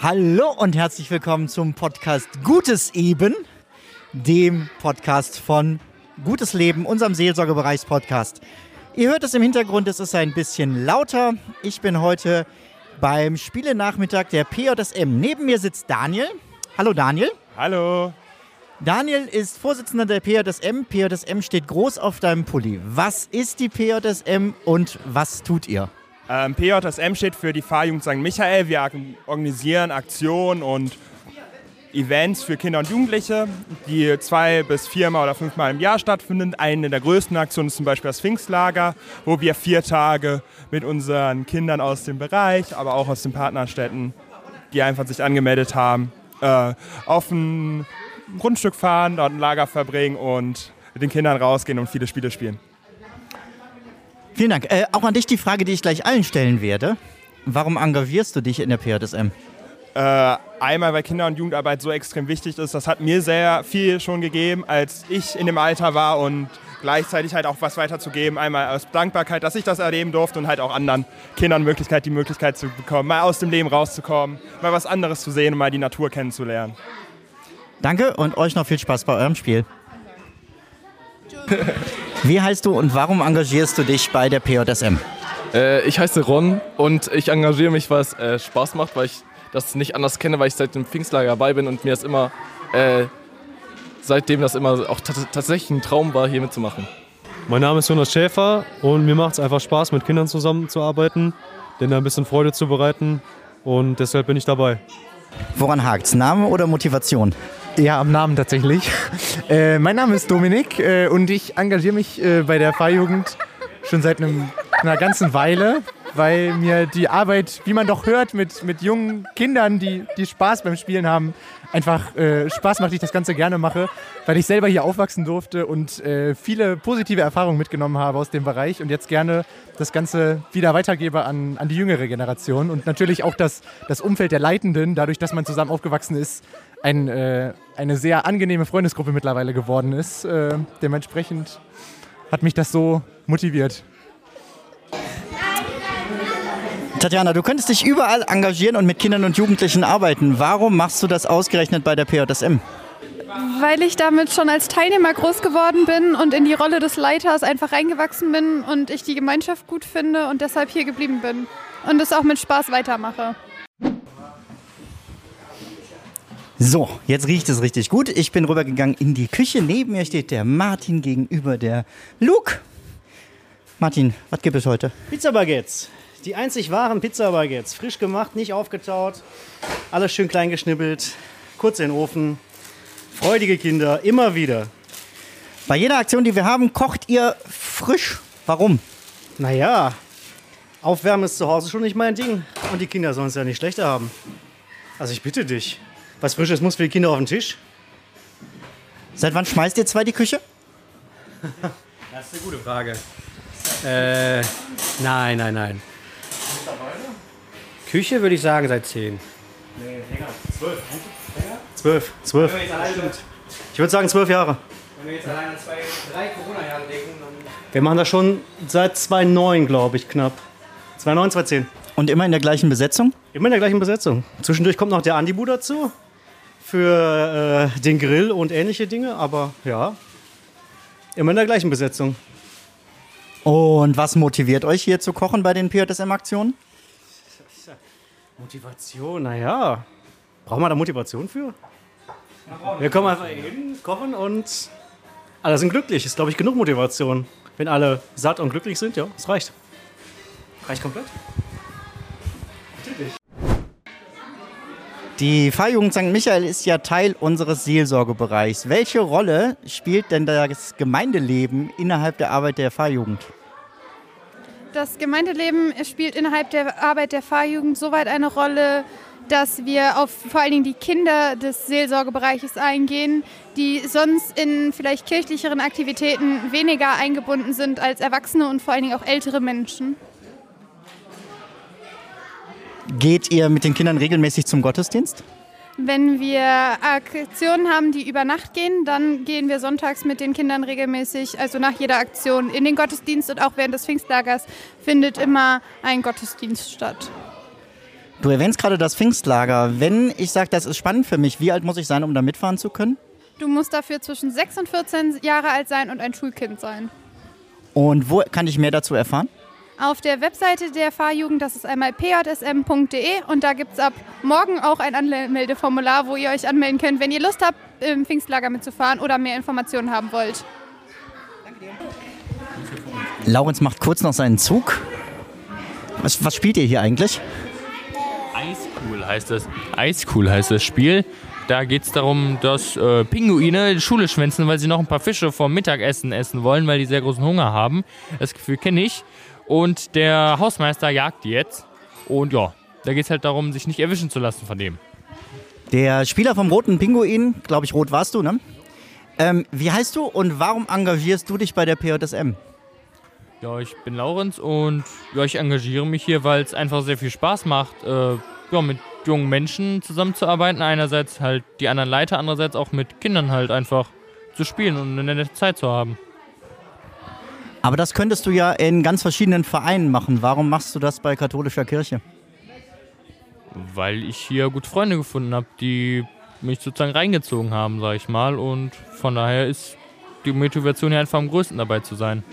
Hallo und herzlich willkommen zum Podcast Gutes Eben, dem Podcast von Gutes Leben, unserem Seelsorgebereichspodcast. Ihr hört es im Hintergrund, es ist ein bisschen lauter. Ich bin heute beim Spielenachmittag der PJSM. Neben mir sitzt Daniel. Hallo Daniel. Hallo. Daniel ist Vorsitzender der PJSM. PJSM steht groß auf deinem Pulli. Was ist die PJSM und was tut ihr? Ähm, PJSM steht für die Fahrjugend St. Michael. Wir organisieren Aktionen und Events für Kinder und Jugendliche, die zwei bis viermal oder fünfmal im Jahr stattfinden. Eine der größten Aktionen ist zum Beispiel das Pfingstlager, wo wir vier Tage mit unseren Kindern aus dem Bereich, aber auch aus den Partnerstädten, die einfach sich angemeldet haben, äh, auf ein Grundstück fahren, dort ein Lager verbringen und mit den Kindern rausgehen und viele Spiele spielen. Vielen Dank. Äh, auch an dich die Frage, die ich gleich allen stellen werde. Warum engagierst du dich in der PJSM? Äh, einmal, weil Kinder- und Jugendarbeit so extrem wichtig ist. Das hat mir sehr viel schon gegeben, als ich in dem Alter war und gleichzeitig halt auch was weiterzugeben. Einmal aus Dankbarkeit, dass ich das erleben durfte und halt auch anderen Kindern Möglichkeit, die Möglichkeit zu bekommen, mal aus dem Leben rauszukommen, mal was anderes zu sehen und mal die Natur kennenzulernen. Danke und euch noch viel Spaß bei eurem Spiel. Wie heißt du und warum engagierst du dich bei der PJSM? Äh, ich heiße Ron und ich engagiere mich, weil es äh, Spaß macht, weil ich das nicht anders kenne, weil ich seit dem Pfingstlager dabei bin und mir das immer, äh, seitdem das immer auch tatsächlich ein Traum war, hier mitzumachen. Mein Name ist Jonas Schäfer und mir macht es einfach Spaß, mit Kindern zusammenzuarbeiten, denen ein bisschen Freude zu bereiten und deshalb bin ich dabei. Woran hakt's? Name oder Motivation? Ja, am Namen tatsächlich. Äh, mein Name ist Dominik äh, und ich engagiere mich äh, bei der Fahrjugend schon seit einem, einer ganzen Weile, weil mir die Arbeit, wie man doch hört, mit, mit jungen Kindern, die, die Spaß beim Spielen haben, einfach äh, Spaß macht, ich das Ganze gerne mache, weil ich selber hier aufwachsen durfte und äh, viele positive Erfahrungen mitgenommen habe aus dem Bereich und jetzt gerne das Ganze wieder weitergebe an, an die jüngere Generation und natürlich auch das, das Umfeld der Leitenden, dadurch, dass man zusammen aufgewachsen ist, ein, äh, eine sehr angenehme Freundesgruppe mittlerweile geworden ist. Äh, dementsprechend hat mich das so motiviert. Tatjana, du könntest dich überall engagieren und mit Kindern und Jugendlichen arbeiten. Warum machst du das ausgerechnet bei der PJSM? Weil ich damit schon als Teilnehmer groß geworden bin und in die Rolle des Leiters einfach reingewachsen bin und ich die Gemeinschaft gut finde und deshalb hier geblieben bin und es auch mit Spaß weitermache. So, jetzt riecht es richtig gut. Ich bin rübergegangen in die Küche. Neben mir steht der Martin gegenüber der Luke. Martin, was gibt es heute? Pizza Baguettes. Die einzig wahren Pizza Baguettes. Frisch gemacht, nicht aufgetaut. Alles schön klein geschnippelt. Kurz in den Ofen. Freudige Kinder, immer wieder. Bei jeder Aktion, die wir haben, kocht ihr frisch. Warum? Naja, Aufwärmen ist zu Hause schon nicht mein Ding. Und die Kinder sollen es ja nicht schlechter haben. Also ich bitte dich. Was Frisches muss für die Kinder auf den Tisch. Seit wann schmeißt ihr zwei die Küche? das ist eine gute Frage. Äh, nein, nein, nein. Küche würde ich sagen seit zehn. Nee, länger. Zwölf. Zwölf. Zwölf. Ich würde sagen zwölf Jahre. Wenn wir jetzt alleine zwei, drei Corona-Jahre denken, dann. Wir machen das schon seit 2009, glaube ich, knapp. 2009, 2010. Und immer in der gleichen Besetzung? Immer in der gleichen Besetzung. Zwischendurch kommt noch der Andibu dazu für äh, den Grill und ähnliche Dinge, aber ja, immer in der gleichen Besetzung. Und was motiviert euch hier zu kochen bei den PJSM-Aktionen? Motivation, naja. Brauchen wir da Motivation für? Wir kommen einfach hin, kochen und alle sind glücklich. Ist, glaube ich, genug Motivation. Wenn alle satt und glücklich sind, ja, es reicht. Reicht komplett. Natürlich. Die Pfarrjugend St. Michael ist ja Teil unseres Seelsorgebereichs. Welche Rolle spielt denn das Gemeindeleben innerhalb der Arbeit der Pfarrjugend? Das Gemeindeleben spielt innerhalb der Arbeit der Pfarrjugend soweit eine Rolle, dass wir auf vor allen Dingen die Kinder des Seelsorgebereiches eingehen, die sonst in vielleicht kirchlicheren Aktivitäten weniger eingebunden sind als Erwachsene und vor allen Dingen auch ältere Menschen. Geht ihr mit den Kindern regelmäßig zum Gottesdienst? Wenn wir Aktionen haben, die über Nacht gehen, dann gehen wir sonntags mit den Kindern regelmäßig, also nach jeder Aktion, in den Gottesdienst und auch während des Pfingstlagers findet immer ein Gottesdienst statt. Du erwähnst gerade das Pfingstlager. Wenn ich sage, das ist spannend für mich, wie alt muss ich sein, um da mitfahren zu können? Du musst dafür zwischen 6 und 14 Jahre alt sein und ein Schulkind sein. Und wo kann ich mehr dazu erfahren? Auf der Webseite der Fahrjugend, das ist einmal pjsm.de und da gibt es ab morgen auch ein Anmeldeformular, wo ihr euch anmelden könnt, wenn ihr Lust habt, im Pfingstlager mitzufahren oder mehr Informationen haben wollt. Laurenz macht kurz noch seinen Zug. Was, was spielt ihr hier eigentlich? Eiscool heißt das. Eiscool heißt das Spiel. Da geht es darum, dass äh, Pinguine die Schule schwänzen, weil sie noch ein paar Fische vom Mittagessen essen wollen, weil die sehr großen Hunger haben. Das Gefühl kenne ich. Und der Hausmeister jagt die jetzt. Und ja, da geht es halt darum, sich nicht erwischen zu lassen von dem. Der Spieler vom Roten Pinguin, glaube ich, rot warst du, ne? Ähm, wie heißt du und warum engagierst du dich bei der PJSM? Ja, ich bin Laurenz und ja, ich engagiere mich hier, weil es einfach sehr viel Spaß macht, äh, ja, mit jungen Menschen zusammenzuarbeiten. Einerseits halt die anderen Leiter, andererseits auch mit Kindern halt einfach zu spielen und eine nette Zeit zu haben. Aber das könntest du ja in ganz verschiedenen Vereinen machen. Warum machst du das bei katholischer Kirche? Weil ich hier gut Freunde gefunden habe, die mich sozusagen reingezogen haben, sag ich mal. Und von daher ist die Motivation hier einfach am größten dabei zu sein.